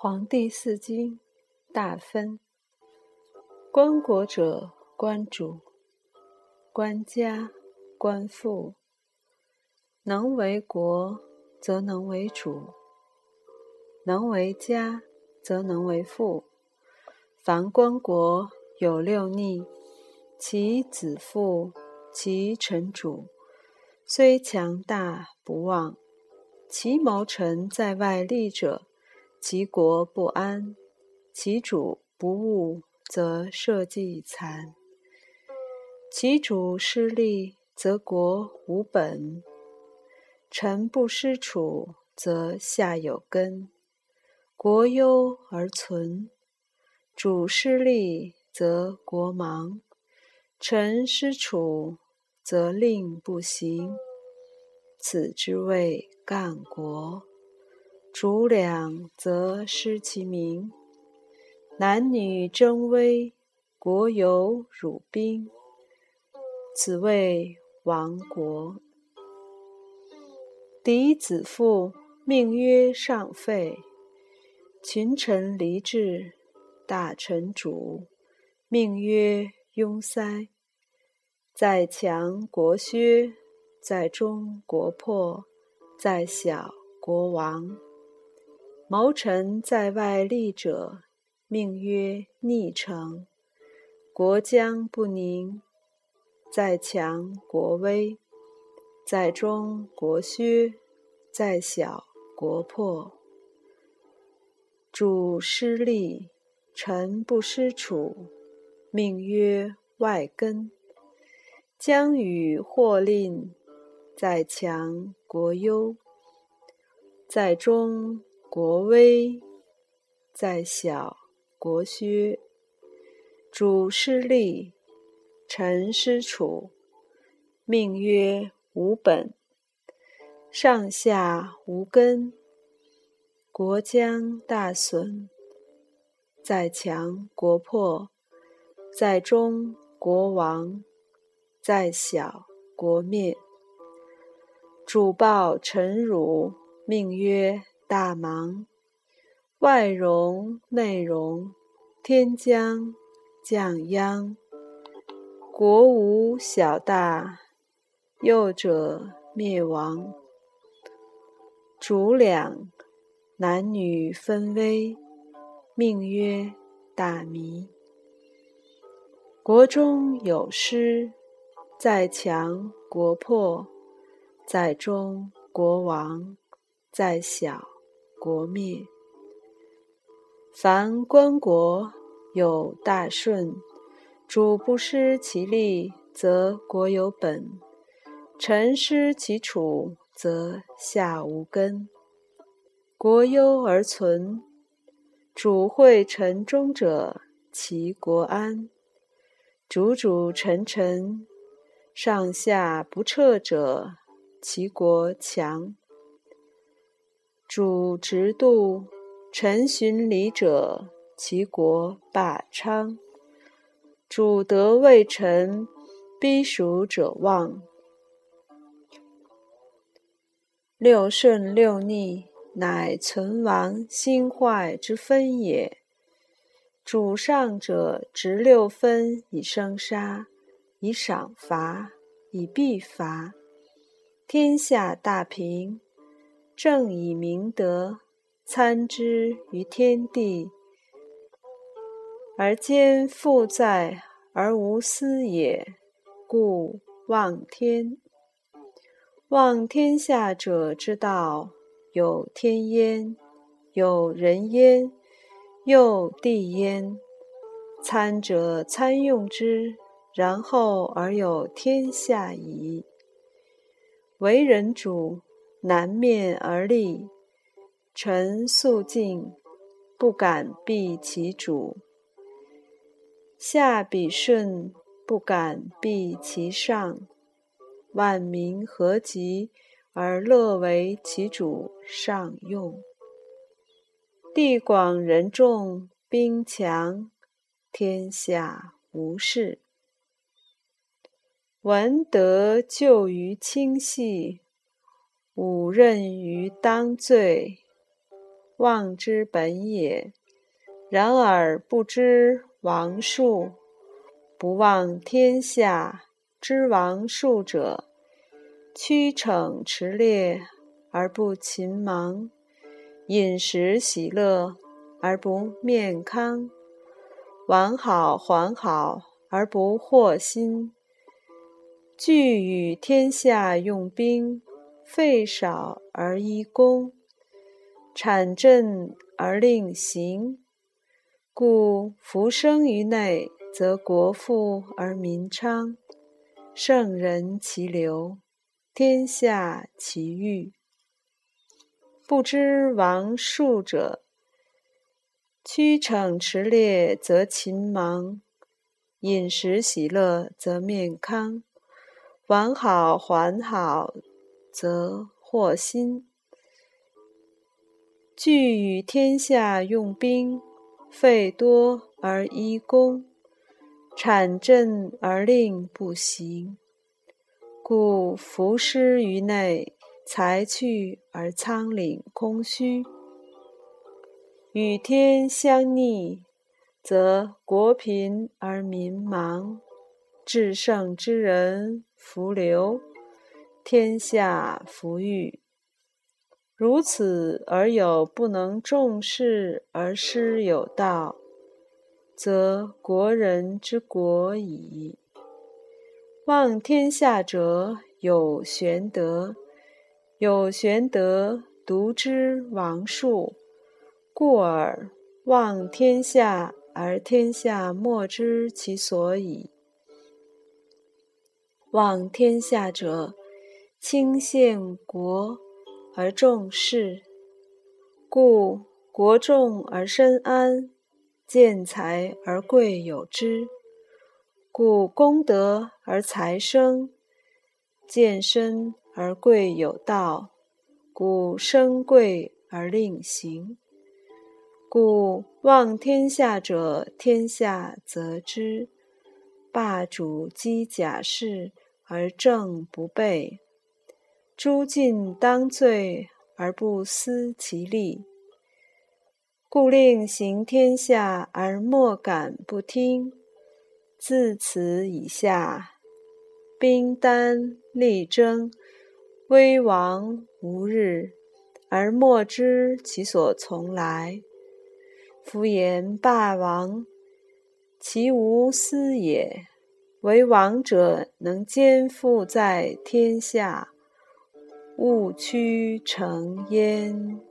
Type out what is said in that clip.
黄帝四经大分：观国者，观主；观家，观父。能为国，则能为主；能为家，则能为父。凡观国有六逆，其子父，其臣主，虽强大不忘；其谋臣在外立者。其国不安，其主不务，则社稷残；其主失利，则国无本；臣不失楚，则下有根。国忧而存，主失利，则国亡；臣失楚，则令不行。此之谓干国。主两则失其名，男女争威，国有辱兵，此谓亡国。嫡子父，命曰上废；群臣离志，大臣主，命曰庸塞。在强国削，在中国破，在小国亡。谋臣在外立者，命曰逆臣；国将不宁，在强国危，在中国削，在小国破。主失利，臣不失处，命曰外根；将与祸令，在强国忧，在中。国威在小，国削；主失利，臣失楚，命曰无本，上下无根，国将大损。在强国破，在中国亡，在小国灭。主报臣辱，命曰。大忙，外荣内荣，天将降殃。国无小大，幼者灭亡。主两，男女分危，命曰大迷。国中有失，在强国破，在中国亡，在小。国灭，凡官国有大顺，主不失其力，则国有本；臣失其楚，则下无根。国忧而存，主惠臣忠者，其国安；主主臣臣，上下不彻者，其国强。主直度，臣循礼者，其国霸昌；主德未臣，逼属者旺。六顺六逆，乃存亡兴坏之分也。主上者，执六分以生杀，以赏罚，以必罚，天下大平。正以明德参之于天地，而兼复在而无私也，故望天。望天下者之道，有天焉，有人焉，又地焉。参者参用之，然后而有天下矣。为人主。南面而立，臣肃静，不敢避其主；下笔顺，不敢避其上。万民何及而乐为其主上用？地广人众，兵强，天下无事。闻得救于轻细。吾任于当罪，望之本也。然而不知王术，不忘天下。知王术者，屈骋驰猎而不勤忙，饮食喜乐而不面康，玩好还好而不惑心。具与天下用兵，费少而依功，产正而令行。故夫生于内，则国富而民昌，圣人其流，天下其欲。不知王术者，屈骋驰猎则勤忙，饮食喜乐则面康。玩好还好，则惑心；具与天下用兵，费多而依功，产振而令不行。故夫失于内，财去而仓廪空虚。与天相逆，则国贫而民忙。至圣之人。福流，天下福裕。如此而有不能重视而失有道，则国人之国矣。望天下者有玄德，有玄德独知王术，故而望天下而天下莫知其所以。望天下者，轻献国而重士，故国重而身安，见财而贵有之；故功德而财生，见身而贵有道；故生贵而令行。故望天下者，天下则之。霸主积甲士而政不备，诸尽当罪而不思其利，故令行天下而莫敢不听。自此以下，兵单力争，危亡无日，而莫知其所从来。夫言霸王。其无私也，为王者能兼负在天下，雾区成烟。